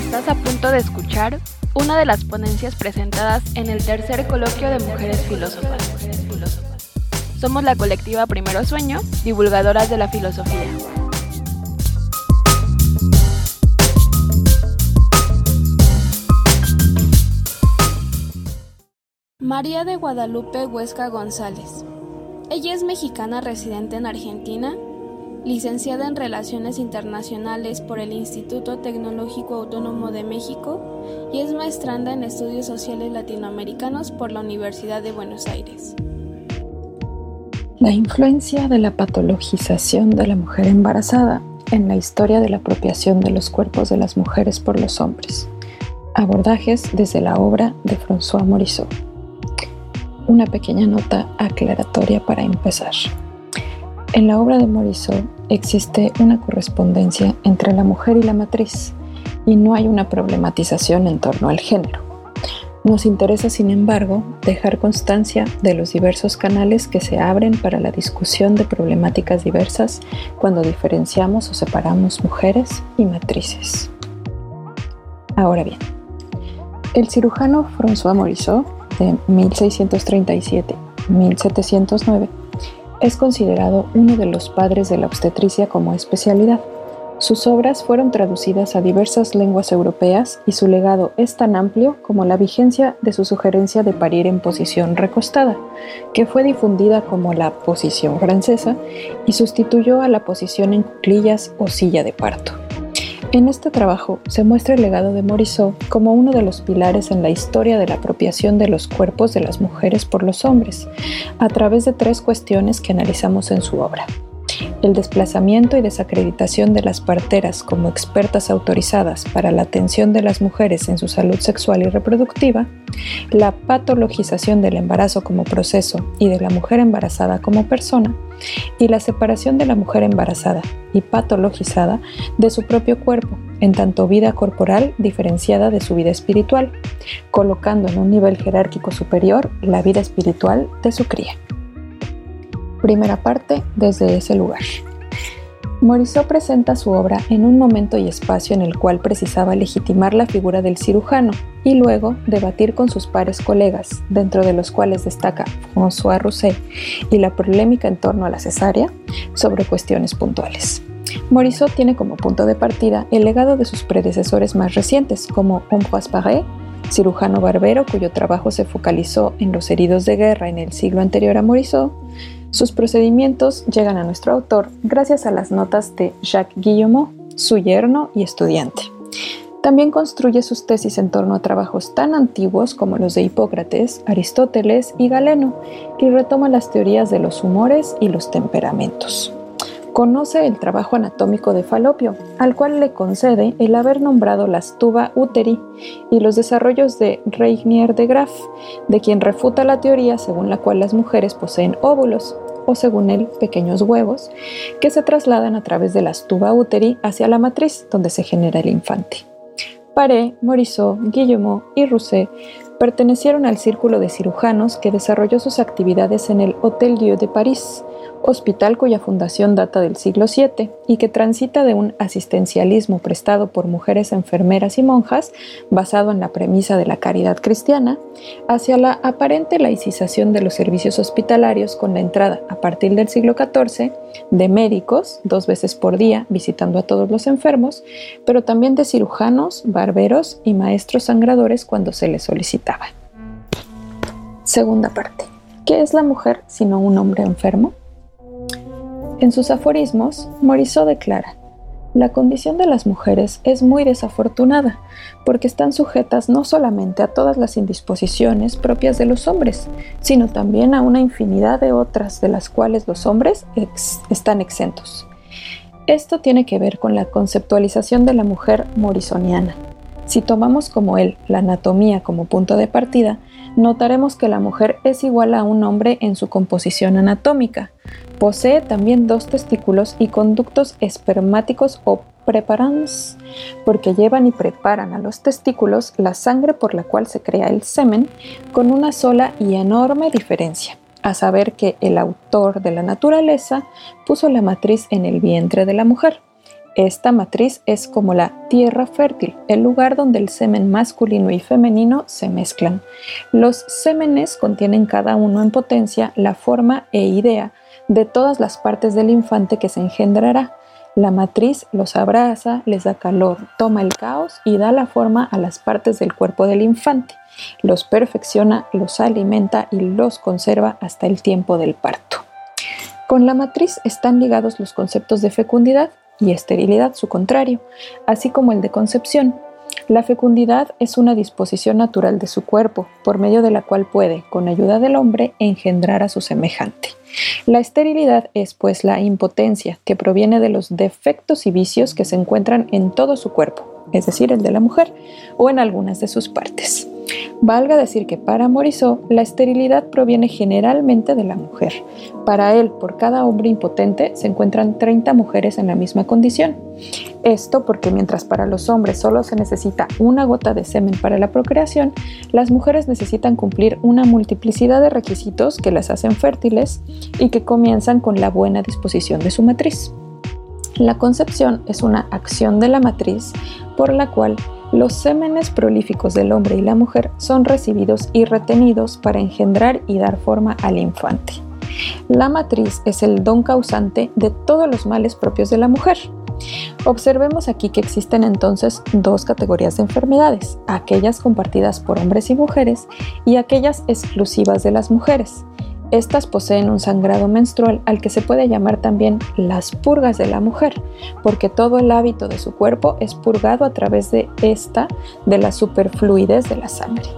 Estás a punto de escuchar una de las ponencias presentadas en el tercer coloquio de Mujeres Filósofas. Somos la colectiva Primero Sueño, divulgadoras de la filosofía. María de Guadalupe Huesca González. Ella es mexicana residente en Argentina licenciada en Relaciones Internacionales por el Instituto Tecnológico Autónomo de México y es maestranda en Estudios Sociales Latinoamericanos por la Universidad de Buenos Aires. La influencia de la patologización de la mujer embarazada en la historia de la apropiación de los cuerpos de las mujeres por los hombres. Abordajes desde la obra de François Morisot. Una pequeña nota aclaratoria para empezar. En la obra de Morisot existe una correspondencia entre la mujer y la matriz y no hay una problematización en torno al género. Nos interesa, sin embargo, dejar constancia de los diversos canales que se abren para la discusión de problemáticas diversas cuando diferenciamos o separamos mujeres y matrices. Ahora bien, el cirujano François Morisot, de 1637-1709, es considerado uno de los padres de la obstetricia como especialidad. Sus obras fueron traducidas a diversas lenguas europeas y su legado es tan amplio como la vigencia de su sugerencia de parir en posición recostada, que fue difundida como la posición francesa y sustituyó a la posición en cuclillas o silla de parto. En este trabajo se muestra el legado de Morisot como uno de los pilares en la historia de la apropiación de los cuerpos de las mujeres por los hombres, a través de tres cuestiones que analizamos en su obra el desplazamiento y desacreditación de las parteras como expertas autorizadas para la atención de las mujeres en su salud sexual y reproductiva, la patologización del embarazo como proceso y de la mujer embarazada como persona, y la separación de la mujer embarazada y patologizada de su propio cuerpo, en tanto vida corporal diferenciada de su vida espiritual, colocando en un nivel jerárquico superior la vida espiritual de su cría. Primera parte, desde ese lugar. Morisot presenta su obra en un momento y espacio en el cual precisaba legitimar la figura del cirujano y luego debatir con sus pares colegas, dentro de los cuales destaca François Rousset y la polémica en torno a la cesárea, sobre cuestiones puntuales. Morisot tiene como punto de partida el legado de sus predecesores más recientes, como Ambroise Paré, cirujano barbero cuyo trabajo se focalizó en los heridos de guerra en el siglo anterior a Morisot, sus procedimientos llegan a nuestro autor gracias a las notas de Jacques Guillemot, su yerno y estudiante. También construye sus tesis en torno a trabajos tan antiguos como los de Hipócrates, Aristóteles y Galeno, y retoma las teorías de los humores y los temperamentos conoce el trabajo anatómico de Falopio, al cual le concede el haber nombrado las tuba uteri y los desarrollos de Reignier de Graff, de quien refuta la teoría según la cual las mujeres poseen óvulos, o según él, pequeños huevos, que se trasladan a través de las tuba uteri hacia la matriz, donde se genera el infante. Paré, Morisot, Guillemot y Rousset pertenecieron al círculo de cirujanos que desarrolló sus actividades en el Hôtel Dieu de París, hospital cuya fundación data del siglo VII y que transita de un asistencialismo prestado por mujeres enfermeras y monjas, basado en la premisa de la caridad cristiana, hacia la aparente laicización de los servicios hospitalarios con la entrada, a partir del siglo XIV, de médicos, dos veces por día, visitando a todos los enfermos, pero también de cirujanos, barberos y maestros sangradores cuando se les solicitaba. Segunda parte. ¿Qué es la mujer sino un hombre enfermo? En sus aforismos, Morisot declara, la condición de las mujeres es muy desafortunada, porque están sujetas no solamente a todas las indisposiciones propias de los hombres, sino también a una infinidad de otras de las cuales los hombres están exentos. Esto tiene que ver con la conceptualización de la mujer morisoniana. Si tomamos como él la anatomía como punto de partida, notaremos que la mujer es igual a un hombre en su composición anatómica. Posee también dos testículos y conductos espermáticos o preparans, porque llevan y preparan a los testículos la sangre por la cual se crea el semen, con una sola y enorme diferencia, a saber que el autor de la naturaleza puso la matriz en el vientre de la mujer Esta matriz es como la tierra fértil, el lugar donde el semen masculino y femenino se mezclan. Los sémenes contienen cada uno en potencia la forma e idea de todas las partes del infante que se engendrará. La matriz los abraza, les da calor, toma el caos y da la forma a las partes del cuerpo del infante. Los perfecciona, los alimenta y los conserva hasta el tiempo del parto. Con la matriz están ligados los conceptos de fecundidad, y esterilidad su contrario, así como el de concepción. La fecundidad es una disposición natural de su cuerpo, por medio de la cual puede, con ayuda del hombre, engendrar a su semejante. La esterilidad es, pues, la impotencia que proviene de los defectos y vicios que se encuentran en todo su cuerpo, es decir, el de la mujer, o en algunas de sus partes. Valga decir que para Morisot la esterilidad proviene generalmente de la mujer. Para él, por cada hombre impotente, se encuentran 30 mujeres en la misma condición. Esto porque mientras para los hombres solo se necesita una gota de semen para la procreación, las mujeres necesitan cumplir una multiplicidad de requisitos que las hacen fértiles y que comienzan con la buena disposición de su matriz. La concepción es una acción de la matriz por la cual los sémenes prolíficos del hombre y la mujer son recibidos y retenidos para engendrar y dar forma al infante. La matriz es el don causante de todos los males propios de la mujer. Observemos aquí que existen entonces dos categorías de enfermedades, aquellas compartidas por hombres y mujeres y aquellas exclusivas de las mujeres. Estas poseen un sangrado menstrual al que se puede llamar también las purgas de la mujer, porque todo el hábito de su cuerpo es purgado a través de esta, de la superfluidez de la sangre.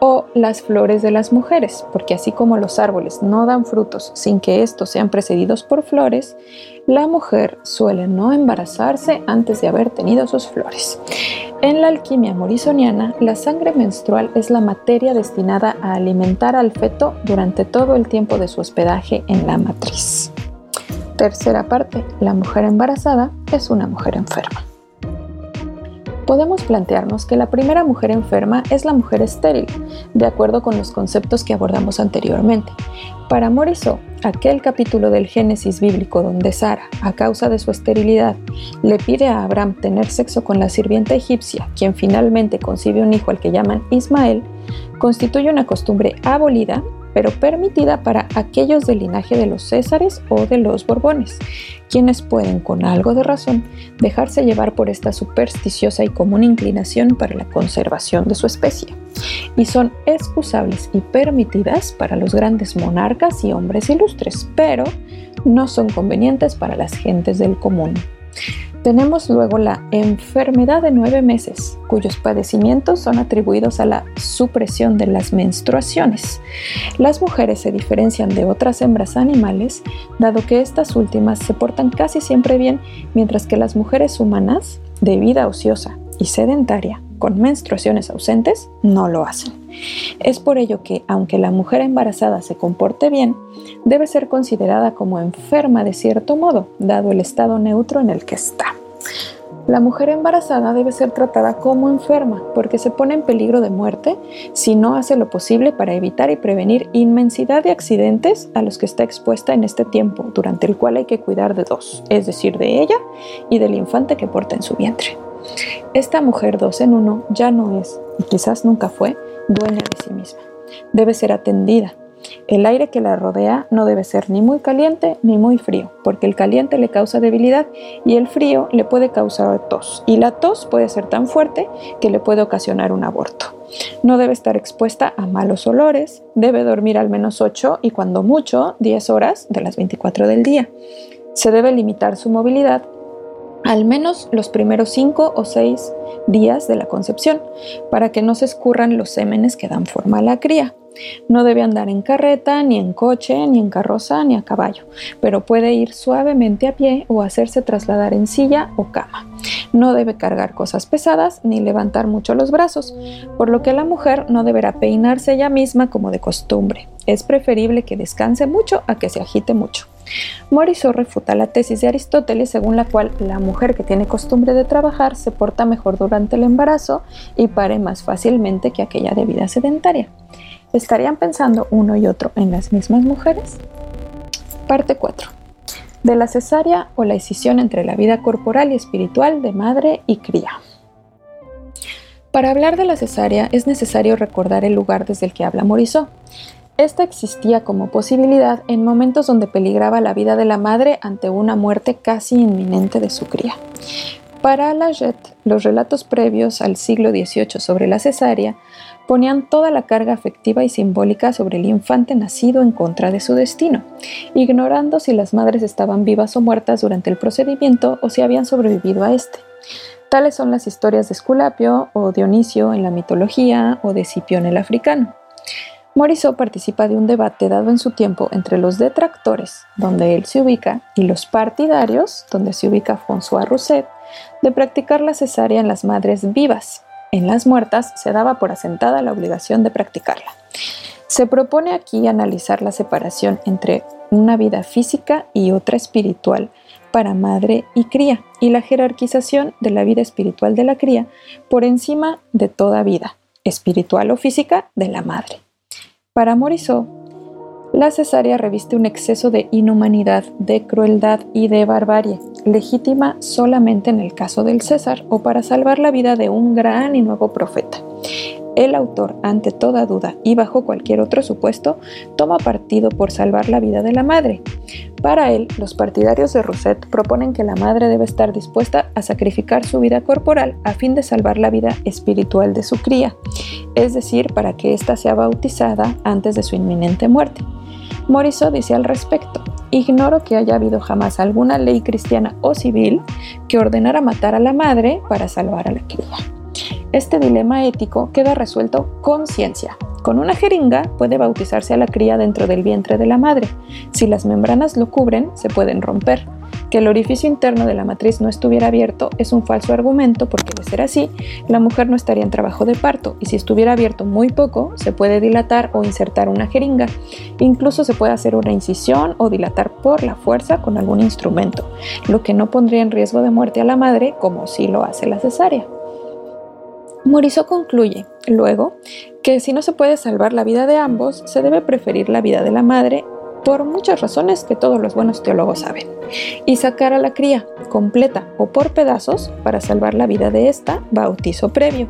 O las flores de las mujeres, porque así como los árboles no dan frutos sin que estos sean precedidos por flores, la mujer suele no embarazarse antes de haber tenido sus flores. En la alquimia morisoniana, la sangre menstrual es la materia destinada a alimentar al feto durante todo el tiempo de su hospedaje en la matriz. Tercera parte, la mujer embarazada es una mujer enferma podemos plantearnos que la primera mujer enferma es la mujer estéril, de acuerdo con los conceptos que abordamos anteriormente. Para Morisot, aquel capítulo del Génesis bíblico donde Sara, a causa de su esterilidad, le pide a Abraham tener sexo con la sirvienta egipcia, quien finalmente concibe un hijo al que llaman Ismael, constituye una costumbre abolida pero permitida para aquellos del linaje de los Césares o de los Borbones, quienes pueden, con algo de razón, dejarse llevar por esta supersticiosa y común inclinación para la conservación de su especie, y son excusables y permitidas para los grandes monarcas y hombres ilustres, pero no son convenientes para las gentes del común. Tenemos luego la enfermedad de nueve meses, cuyos padecimientos son atribuidos a la supresión de las menstruaciones. Las mujeres se diferencian de otras hembras animales, dado que estas últimas se portan casi siempre bien, mientras que las mujeres humanas, de vida ociosa y sedentaria, con menstruaciones ausentes, no lo hacen. Es por ello que, aunque la mujer embarazada se comporte bien, debe ser considerada como enferma de cierto modo, dado el estado neutro en el que está. La mujer embarazada debe ser tratada como enferma porque se pone en peligro de muerte si no hace lo posible para evitar y prevenir inmensidad de accidentes a los que está expuesta en este tiempo, durante el cual hay que cuidar de dos, es decir, de ella y del infante que porta en su vientre. Esta mujer dos en uno ya no es, y quizás nunca fue, dueña de sí misma. Debe ser atendida. El aire que la rodea no debe ser ni muy caliente ni muy frío, porque el caliente le causa debilidad y el frío le puede causar tos, y la tos puede ser tan fuerte que le puede ocasionar un aborto. No debe estar expuesta a malos olores, debe dormir al menos 8 y cuando mucho 10 horas de las 24 del día. Se debe limitar su movilidad al menos los primeros cinco o seis días de la concepción, para que no se escurran los sémenes que dan forma a la cría. No debe andar en carreta, ni en coche, ni en carroza, ni a caballo, pero puede ir suavemente a pie o hacerse trasladar en silla o cama. No debe cargar cosas pesadas ni levantar mucho los brazos, por lo que la mujer no deberá peinarse ella misma como de costumbre. Es preferible que descanse mucho a que se agite mucho. Morisot refuta la tesis de Aristóteles según la cual la mujer que tiene costumbre de trabajar se porta mejor durante el embarazo y pare más fácilmente que aquella de vida sedentaria. ¿Estarían pensando uno y otro en las mismas mujeres? Parte 4. de la cesárea o la escisión entre la vida corporal y espiritual de madre y cría. Para hablar de la cesárea es necesario recordar el lugar desde el que habla Morisot. Esta existía como posibilidad en momentos donde peligraba la vida de la madre ante una muerte casi inminente de su cría. Para Lajet, los relatos previos al siglo XVIII sobre la cesárea ponían toda la carga afectiva y simbólica sobre el infante nacido en contra de su destino, ignorando si las madres estaban vivas o muertas durante el procedimiento o si habían sobrevivido a este. Tales son las historias de Esculapio o Dionisio en la mitología o de Cipión el africano. Morisot participa de un debate dado en su tiempo entre los detractores, donde él se ubica, y los partidarios, donde se ubica François Rousset, de practicar la cesárea en las madres vivas, en las muertas se daba por asentada la obligación de practicarla. Se propone aquí analizar la separación entre una vida física y otra espiritual para madre y cría y la jerarquización de la vida espiritual de la cría por encima de toda vida, espiritual o física, de la madre. Para Morisot, la cesárea reviste un exceso de inhumanidad, de crueldad y de barbarie, legítima solamente en el caso del César o para salvar la vida de un gran y nuevo profeta. El autor, ante toda duda y bajo cualquier otro supuesto, toma partido por salvar la vida de la madre. Para él, los partidarios de Rousset proponen que la madre debe estar dispuesta a sacrificar su vida corporal a fin de salvar la vida espiritual de su cría, es decir, para que ésta sea bautizada antes de su inminente muerte. Morisot dice al respecto, ignoro que haya habido jamás alguna ley cristiana o civil que ordenara matar a la madre para salvar a la cría. Este dilema ético queda resuelto con ciencia. Con una jeringa puede bautizarse a la cría dentro del vientre de la madre. Si las membranas lo cubren, se pueden romper. Que el orificio interno de la matriz no estuviera abierto es un falso argumento porque de ser así, la mujer no estaría en trabajo de parto y si estuviera abierto muy poco, se puede dilatar o insertar una jeringa. Incluso se puede hacer una incisión o dilatar por la fuerza con algún instrumento, lo que no pondría en riesgo de muerte a la madre como si lo hace la cesárea. Morisot concluye, luego, que si no se puede salvar la vida de ambos, se debe preferir la vida de la madre por muchas razones que todos los buenos teólogos saben, y sacar a la cría completa o por pedazos para salvar la vida de esta bautizo previo,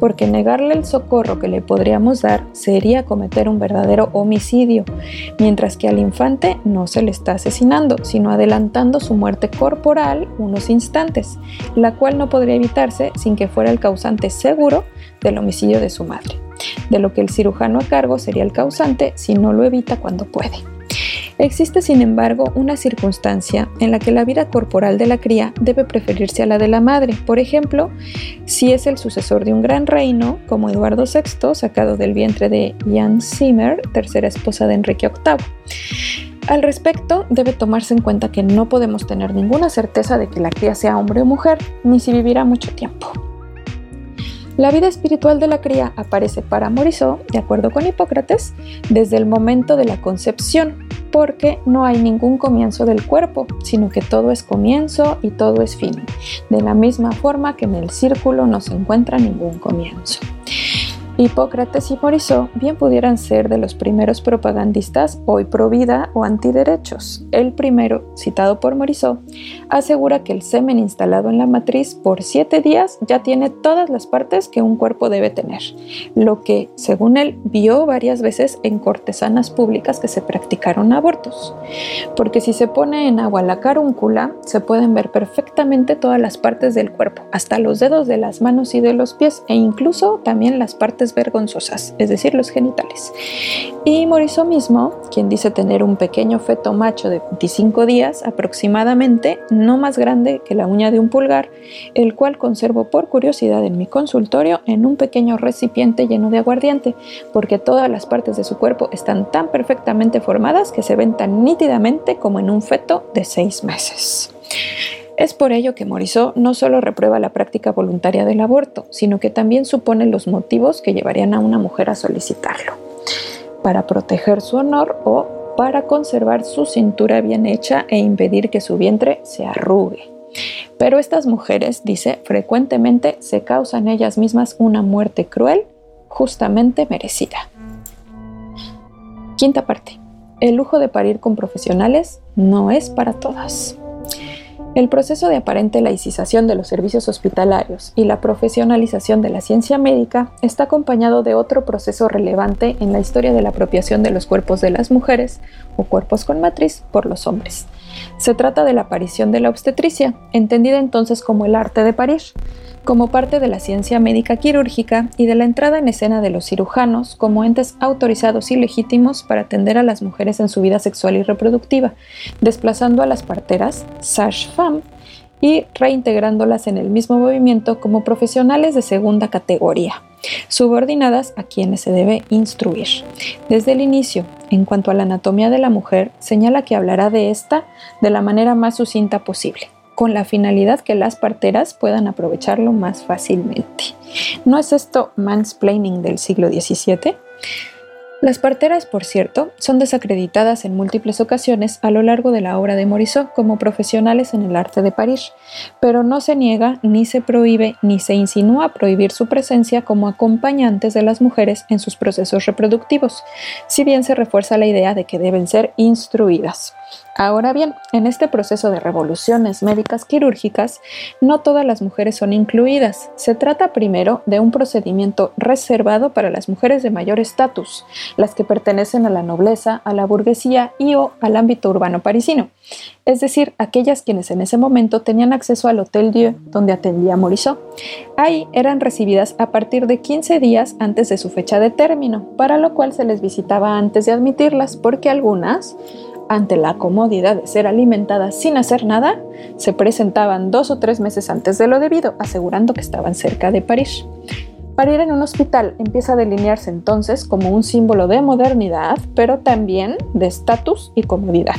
porque negarle el socorro que le podríamos dar sería cometer un verdadero homicidio, mientras que al infante no se le está asesinando, sino adelantando su muerte corporal unos instantes, la cual no podría evitarse sin que fuera el causante seguro del homicidio de su madre, de lo que el cirujano a cargo sería el causante si no lo evita cuando puede. Existe, sin embargo, una circunstancia en la que la vida corporal de la cría debe preferirse a la de la madre. Por ejemplo, si es el sucesor de un gran reino, como Eduardo VI, sacado del vientre de Jan Zimmer, tercera esposa de Enrique VIII. Al respecto, debe tomarse en cuenta que no podemos tener ninguna certeza de que la cría sea hombre o mujer, ni si vivirá mucho tiempo. La vida espiritual de la cría aparece para Morisot, de acuerdo con Hipócrates, desde el momento de la concepción, porque no hay ningún comienzo del cuerpo, sino que todo es comienzo y todo es fin, de la misma forma que en el círculo no se encuentra ningún comienzo. Hipócrates y Morisot bien pudieran ser de los primeros propagandistas hoy pro vida o antiderechos. El primero, citado por Morisot, asegura que el semen instalado en la matriz por siete días ya tiene todas las partes que un cuerpo debe tener, lo que, según él, vio varias veces en cortesanas públicas que se practicaron abortos. Porque si se pone en agua la carúncula, se pueden ver perfectamente todas las partes del cuerpo, hasta los dedos de las manos y de los pies, e incluso también las partes vergonzosas, es decir, los genitales. Y Morisot mismo, quien dice tener un pequeño feto macho de 25 días aproximadamente, no más grande que la uña de un pulgar, el cual conservo por curiosidad en mi consultorio en un pequeño recipiente lleno de aguardiente, porque todas las partes de su cuerpo están tan perfectamente formadas que se ven tan nítidamente como en un feto de seis meses. Es por ello que Morisot no solo reprueba la práctica voluntaria del aborto, sino que también supone los motivos que llevarían a una mujer a solicitarlo, para proteger su honor o para conservar su cintura bien hecha e impedir que su vientre se arrugue. Pero estas mujeres, dice, frecuentemente se causan ellas mismas una muerte cruel, justamente merecida. Quinta parte. el lujo de parir con profesionales no es para todas. El proceso de aparente laicización de los servicios hospitalarios y la profesionalización de la ciencia médica está acompañado de otro proceso relevante en la historia de la apropiación de los cuerpos de las mujeres o cuerpos con matriz por los hombres. Se trata de la aparición de la obstetricia, entendida entonces como el arte de parir, como parte de la ciencia médica quirúrgica y de la entrada en escena de los cirujanos como entes autorizados y legítimos para atender a las mujeres en su vida sexual y reproductiva, desplazando a las parteras, sage-femme, y reintegrándolas en el mismo movimiento como profesionales de segunda categoría, subordinadas a quienes se debe instruir. Desde el inicio, en cuanto a la anatomía de la mujer, señala que hablará de esta de la manera más sucinta posible con la finalidad que las parteras puedan aprovecharlo más fácilmente. ¿No es esto mansplaining del siglo XVII? Las parteras, por cierto, son desacreditadas en múltiples ocasiones a lo largo de la obra de Morisot como profesionales en el arte de parir, pero no se niega, ni se prohíbe, ni se insinúa prohibir su presencia como acompañantes de las mujeres en sus procesos reproductivos, si bien se refuerza la idea de que deben ser instruidas. Ahora bien, en este proceso de revoluciones médicas quirúrgicas, no todas las mujeres son incluidas. Se trata primero de un procedimiento reservado para las mujeres de mayor estatus, las que pertenecen a la nobleza, a la burguesía y o al ámbito urbano parisino, es decir, aquellas quienes en ese momento tenían acceso al Hotel Dieu, donde atendía Morisot. Ahí eran recibidas a partir de 15 días antes de su fecha de término, para lo cual se les visitaba antes de admitirlas, porque algunas ante la comodidad de ser alimentadas sin hacer nada, se presentaban dos o tres meses antes de lo debido, asegurando que estaban cerca de París. Parir en un hospital empieza a delinearse entonces como un símbolo de modernidad, pero también de estatus y comodidad.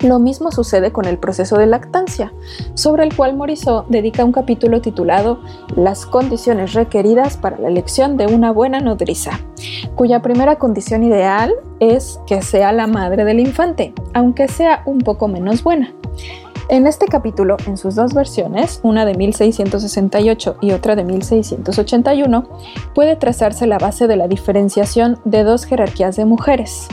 Lo mismo sucede con el proceso de lactancia, sobre el cual Morisot dedica un capítulo titulado Las condiciones requeridas para la elección de una buena nodriza, cuya primera condición ideal es que sea la madre del infante, aunque sea un poco menos buena. En este capítulo, en sus dos versiones, una de 1668 y otra de 1681, puede trazarse la base de la diferenciación de dos jerarquías de mujeres,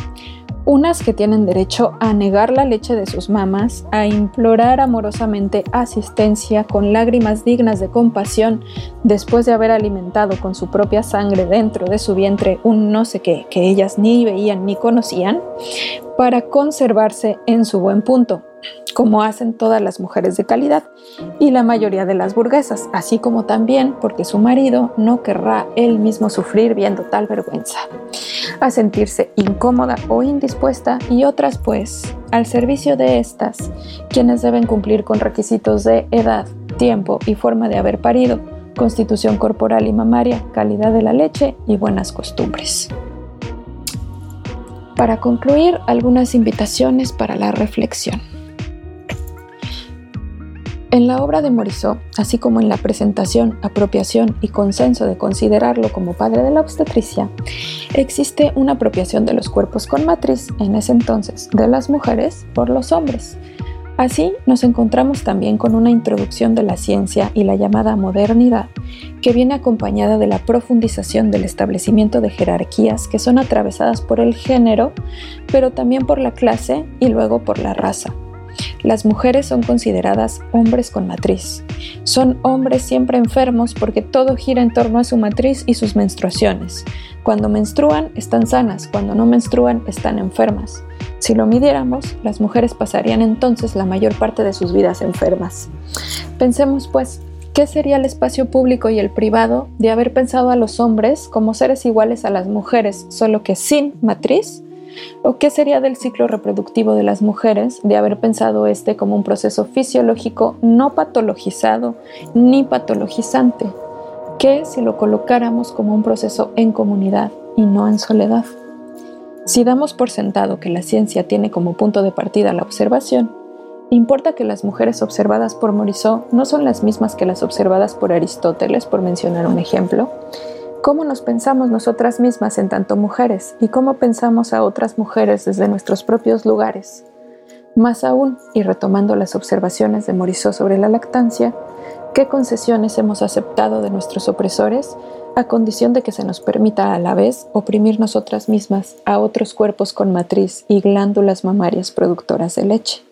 unas que tienen derecho a negar la leche de sus mamas, a implorar amorosamente asistencia con lágrimas dignas de compasión después de haber alimentado con su propia sangre dentro de su vientre un no sé qué que ellas ni veían ni conocían, para conservarse en su buen punto, como hacen todas las mujeres de calidad y la mayoría de las burguesas, así como también porque su marido no querrá él mismo sufrir viendo tal vergüenza, a sentirse incómoda o indispuesta y otras pues al servicio de estas, quienes deben cumplir con requisitos de edad, tiempo y forma de haber parido, constitución corporal y mamaria, calidad de la leche y buenas costumbres. Para concluir, algunas invitaciones para la reflexión. En la obra de Morisot, así como en la presentación, apropiación y consenso de considerarlo como padre de la obstetricia, existe una apropiación de los cuerpos con matriz, en ese entonces, de las mujeres por los hombres. Así nos encontramos también con una introducción de la ciencia y la llamada modernidad, que viene acompañada de la profundización del establecimiento de jerarquías que son atravesadas por el género, pero también por la clase y luego por la raza. Las mujeres son consideradas hombres con matriz. Son hombres siempre enfermos porque todo gira en torno a su matriz y sus menstruaciones. Cuando menstruan están sanas, cuando no menstruan están enfermas. Si lo midiéramos, las mujeres pasarían entonces la mayor parte de sus vidas enfermas. Pensemos pues, ¿qué sería el espacio público y el privado de haber pensado a los hombres como seres iguales a las mujeres, solo que sin matriz? ¿O qué sería del ciclo reproductivo de las mujeres de haber pensado este como un proceso fisiológico no patologizado ni patologizante? ¿Qué si lo colocáramos como un proceso en comunidad y no en soledad? Si damos por sentado que la ciencia tiene como punto de partida la observación, importa que las mujeres observadas por Morisot no son las mismas que las observadas por Aristóteles, por mencionar un ejemplo, cómo nos pensamos nosotras mismas en tanto mujeres y cómo pensamos a otras mujeres desde nuestros propios lugares. Más aún, y retomando las observaciones de Morisot sobre la lactancia, ¿qué concesiones hemos aceptado de nuestros opresores a condición de que se nos permita a la vez oprimir nosotras mismas a otros cuerpos con matriz y glándulas mamarias productoras de leche.